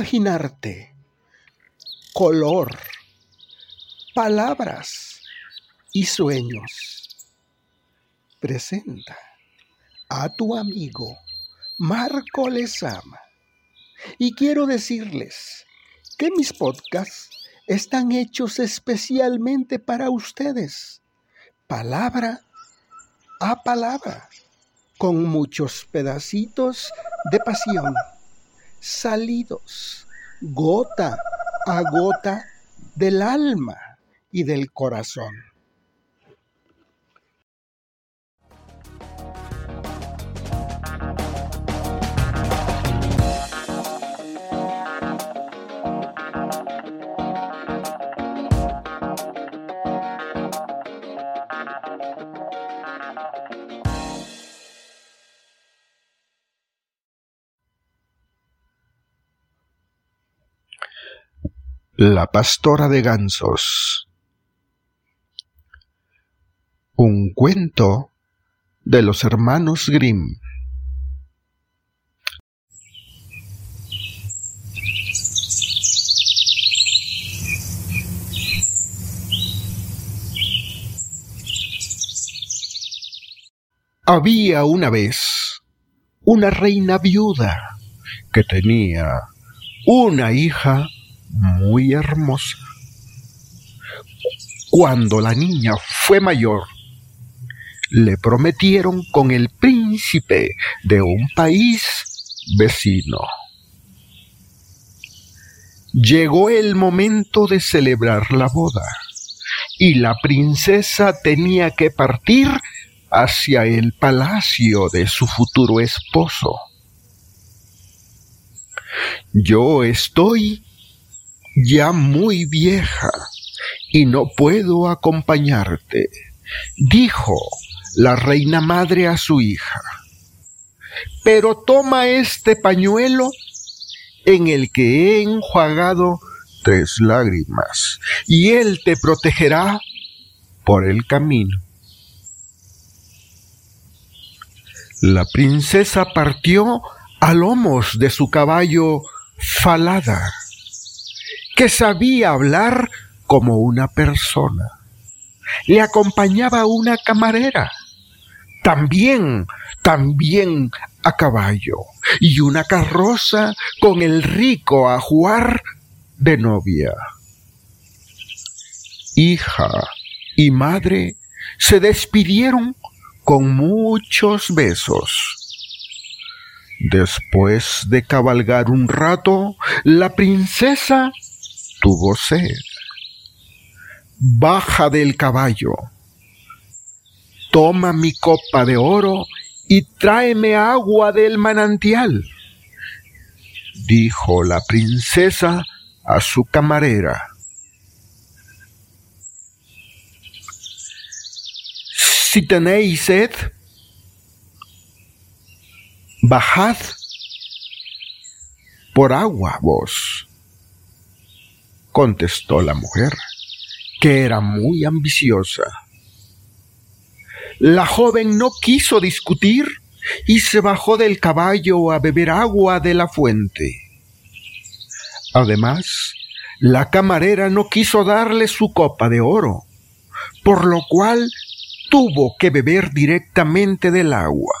imaginarte color, palabras y sueños. Presenta a tu amigo Marco Lezama. Y quiero decirles que mis podcasts están hechos especialmente para ustedes, palabra a palabra, con muchos pedacitos de pasión, salidos gota a gota del alma y del corazón. La pastora de gansos. Un cuento de los hermanos Grimm. Había una vez una reina viuda que tenía una hija muy hermosa. Cuando la niña fue mayor, le prometieron con el príncipe de un país vecino. Llegó el momento de celebrar la boda y la princesa tenía que partir hacia el palacio de su futuro esposo. Yo estoy ya muy vieja y no puedo acompañarte, dijo la reina madre a su hija. Pero toma este pañuelo en el que he enjuagado tres lágrimas, y él te protegerá por el camino. La princesa partió a lomos de su caballo falada que sabía hablar como una persona. Le acompañaba una camarera, también, también a caballo, y una carroza con el rico ajuar de novia. Hija y madre se despidieron con muchos besos. Después de cabalgar un rato, la princesa tuvo sed. Baja del caballo, toma mi copa de oro y tráeme agua del manantial, dijo la princesa a su camarera. Si tenéis sed, bajad por agua vos contestó la mujer, que era muy ambiciosa. La joven no quiso discutir y se bajó del caballo a beber agua de la fuente. Además, la camarera no quiso darle su copa de oro, por lo cual tuvo que beber directamente del agua.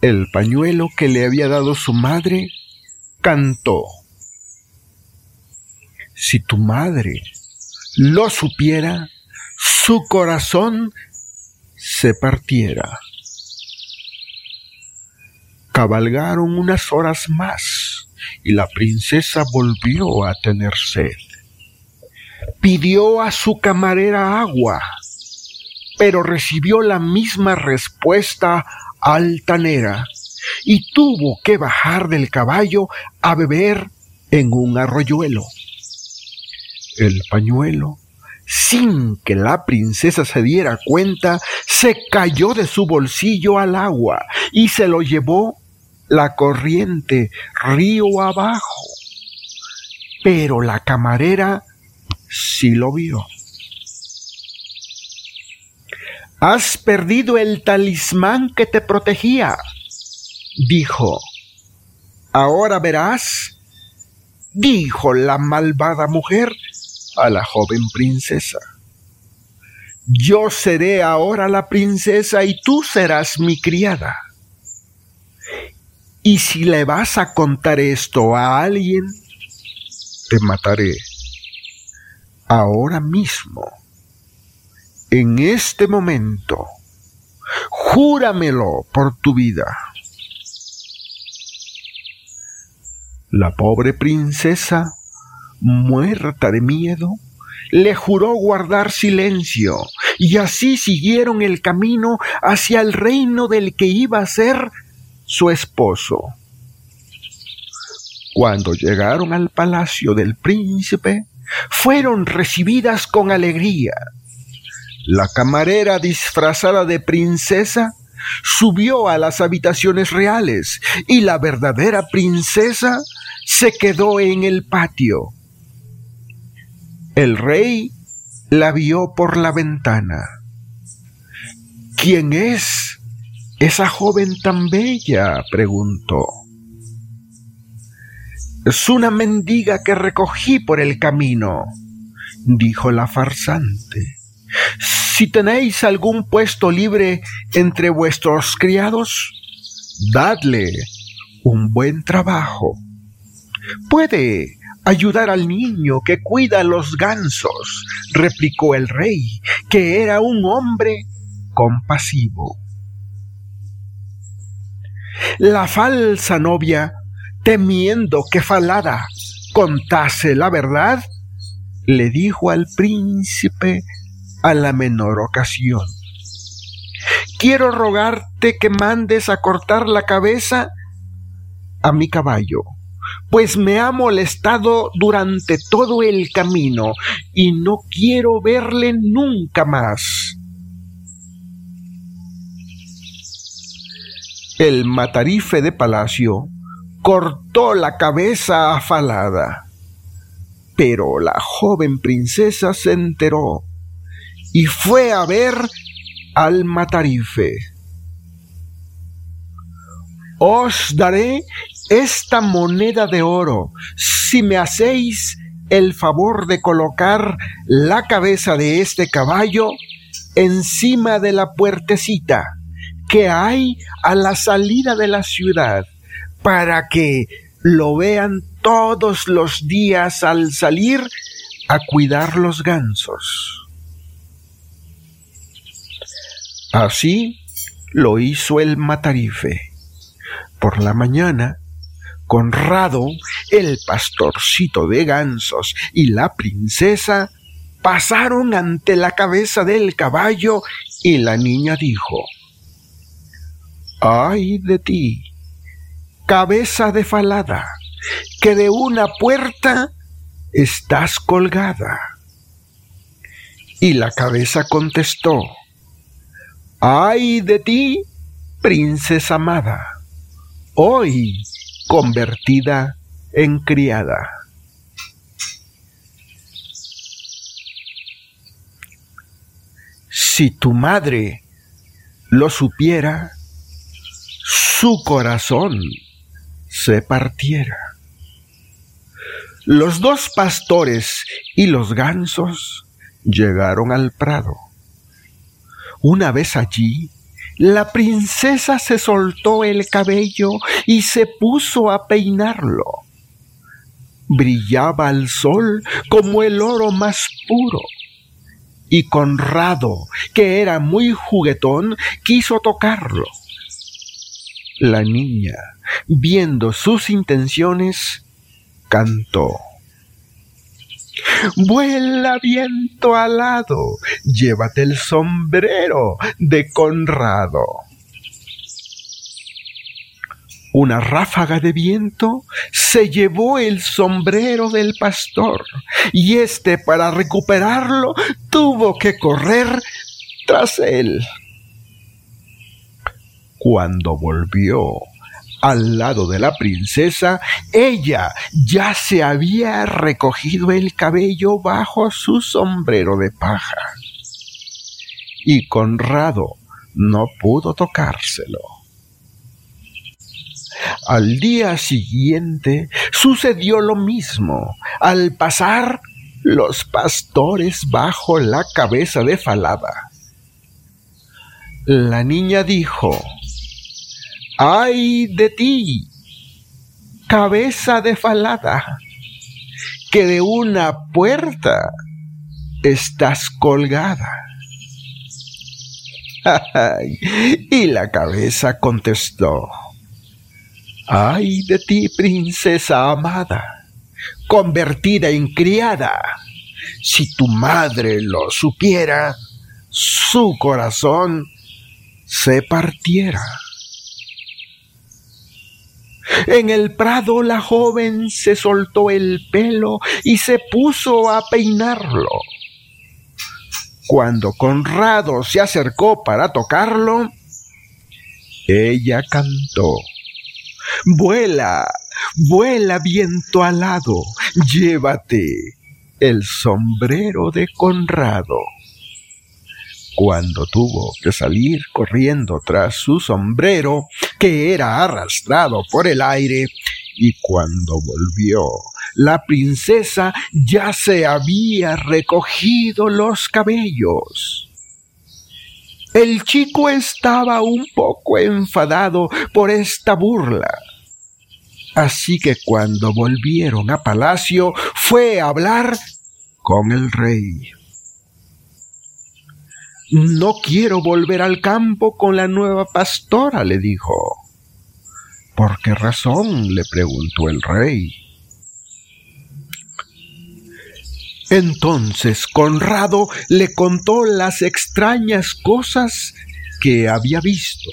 El pañuelo que le había dado su madre cantó. Si tu madre lo supiera, su corazón se partiera. Cabalgaron unas horas más y la princesa volvió a tener sed. Pidió a su camarera agua, pero recibió la misma respuesta altanera y tuvo que bajar del caballo a beber en un arroyuelo el pañuelo, sin que la princesa se diera cuenta, se cayó de su bolsillo al agua y se lo llevó la corriente río abajo. Pero la camarera sí lo vio. Has perdido el talismán que te protegía, dijo. Ahora verás, dijo la malvada mujer a la joven princesa. Yo seré ahora la princesa y tú serás mi criada. Y si le vas a contar esto a alguien, te mataré ahora mismo, en este momento. Júramelo por tu vida. La pobre princesa, muerta de miedo, le juró guardar silencio, y así siguieron el camino hacia el reino del que iba a ser su esposo. Cuando llegaron al palacio del príncipe, fueron recibidas con alegría. La camarera disfrazada de princesa subió a las habitaciones reales y la verdadera princesa se quedó en el patio. El rey la vio por la ventana. ¿Quién es esa joven tan bella? preguntó. Es una mendiga que recogí por el camino, dijo la farsante. Si tenéis algún puesto libre entre vuestros criados, dadle un buen trabajo. Puede ayudar al niño que cuida los gansos, replicó el rey, que era un hombre compasivo. La falsa novia, temiendo que Falada contase la verdad, le dijo al príncipe a la menor ocasión. Quiero rogarte que mandes a cortar la cabeza a mi caballo pues me ha molestado durante todo el camino y no quiero verle nunca más. El matarife de palacio cortó la cabeza afalada, pero la joven princesa se enteró y fue a ver al matarife. Os daré esta moneda de oro, si me hacéis el favor de colocar la cabeza de este caballo encima de la puertecita que hay a la salida de la ciudad, para que lo vean todos los días al salir a cuidar los gansos. Así lo hizo el matarife. Por la mañana, Conrado, el pastorcito de gansos y la princesa pasaron ante la cabeza del caballo y la niña dijo, ¡Ay de ti, cabeza de falada, que de una puerta estás colgada! Y la cabeza contestó, ¡Ay de ti, princesa amada! Hoy convertida en criada. Si tu madre lo supiera, su corazón se partiera. Los dos pastores y los gansos llegaron al prado. Una vez allí, la princesa se soltó el cabello y se puso a peinarlo. Brillaba al sol como el oro más puro. Y Conrado, que era muy juguetón, quiso tocarlo. La niña, viendo sus intenciones, cantó. Vuela viento alado, llévate el sombrero de Conrado. Una ráfaga de viento se llevó el sombrero del pastor y éste para recuperarlo tuvo que correr tras él. Cuando volvió al lado de la princesa, ella ya se había recogido el cabello bajo su sombrero de paja. Y Conrado no pudo tocárselo. Al día siguiente sucedió lo mismo. Al pasar los pastores bajo la cabeza de Falada. La niña dijo, ¡ay de ti, cabeza de Falada, que de una puerta estás colgada! y la cabeza contestó, ¡ay de ti, princesa amada! convertida en criada. Si tu madre lo supiera, su corazón se partiera. En el prado la joven se soltó el pelo y se puso a peinarlo. Cuando Conrado se acercó para tocarlo, ella cantó. Vuela, vuela viento alado, llévate el sombrero de Conrado. Cuando tuvo que salir corriendo tras su sombrero, que era arrastrado por el aire, y cuando volvió, la princesa ya se había recogido los cabellos. El chico estaba un poco enfadado por esta burla Así que cuando volvieron a palacio fue a hablar con el rey. No quiero volver al campo con la nueva pastora, le dijo. ¿Por qué razón? le preguntó el rey. Entonces Conrado le contó las extrañas cosas que había visto.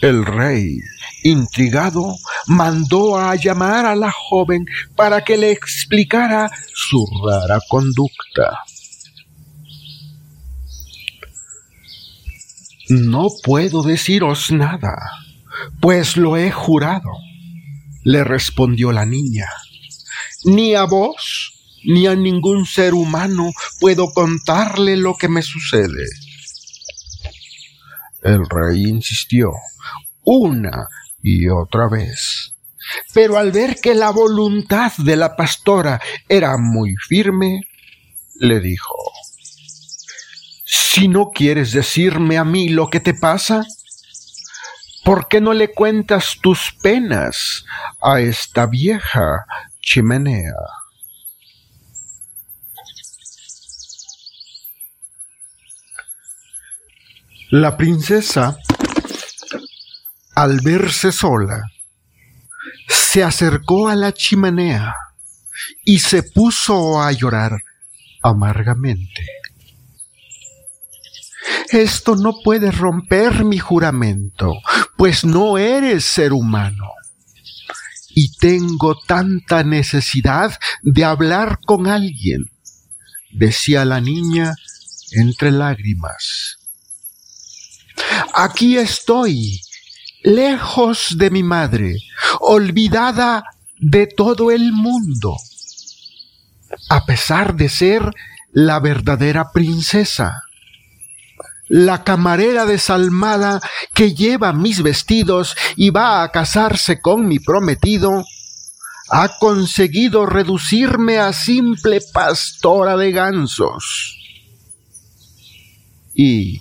El rey, intrigado, mandó a llamar a la joven para que le explicara su rara conducta. No puedo deciros nada, pues lo he jurado, le respondió la niña. Ni a vos, ni a ningún ser humano puedo contarle lo que me sucede. El rey insistió una y otra vez. Pero al ver que la voluntad de la pastora era muy firme, le dijo, Si no quieres decirme a mí lo que te pasa, ¿por qué no le cuentas tus penas a esta vieja chimenea? La princesa al verse sola, se acercó a la chimenea y se puso a llorar amargamente. Esto no puede romper mi juramento, pues no eres ser humano. Y tengo tanta necesidad de hablar con alguien, decía la niña entre lágrimas. Aquí estoy, lejos de mi madre, olvidada de todo el mundo, a pesar de ser la verdadera princesa, la camarera desalmada que lleva mis vestidos y va a casarse con mi prometido, ha conseguido reducirme a simple pastora de gansos. Y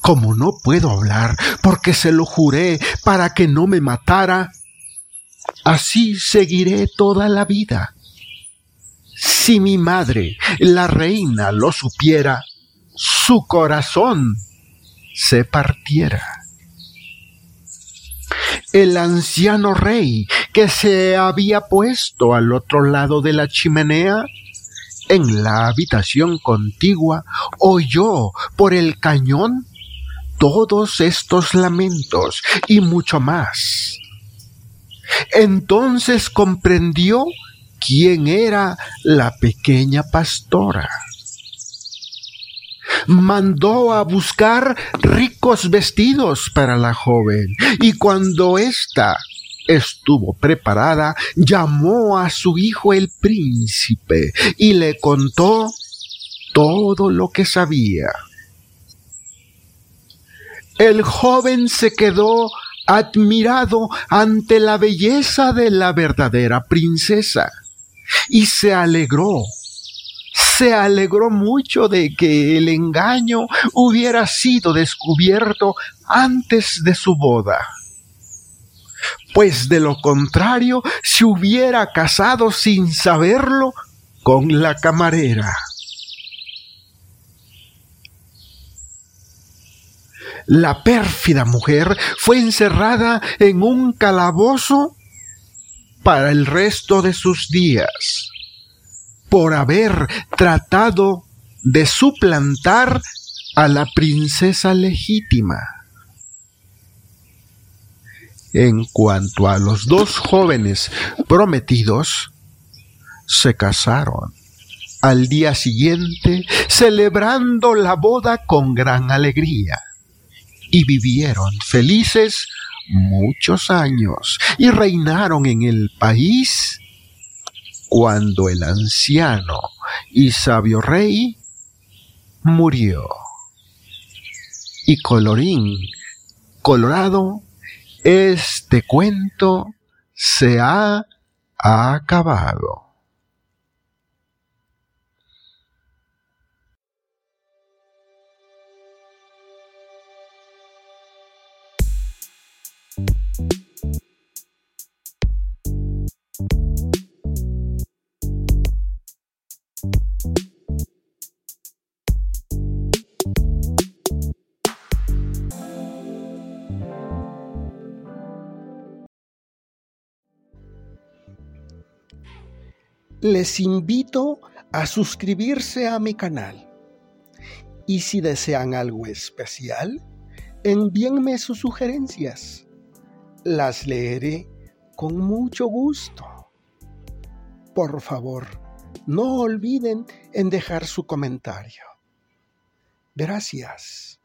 como no puedo hablar porque se lo juré para que no me matara, así seguiré toda la vida. Si mi madre, la reina, lo supiera, su corazón se partiera. El anciano rey que se había puesto al otro lado de la chimenea en la habitación contigua oyó por el cañón todos estos lamentos y mucho más. Entonces comprendió quién era la pequeña pastora. Mandó a buscar ricos vestidos para la joven y cuando ésta estuvo preparada, llamó a su hijo el príncipe y le contó todo lo que sabía. El joven se quedó admirado ante la belleza de la verdadera princesa y se alegró. Se alegró mucho de que el engaño hubiera sido descubierto antes de su boda. Pues de lo contrario se hubiera casado sin saberlo con la camarera. La pérfida mujer fue encerrada en un calabozo para el resto de sus días por haber tratado de suplantar a la princesa legítima. En cuanto a los dos jóvenes prometidos, se casaron al día siguiente celebrando la boda con gran alegría y vivieron felices muchos años y reinaron en el país cuando el anciano y sabio rey murió. Y colorín colorado, este cuento se ha acabado. Les invito a suscribirse a mi canal. Y si desean algo especial, envíenme sus sugerencias. Las leeré con mucho gusto. Por favor, no olviden en dejar su comentario. Gracias.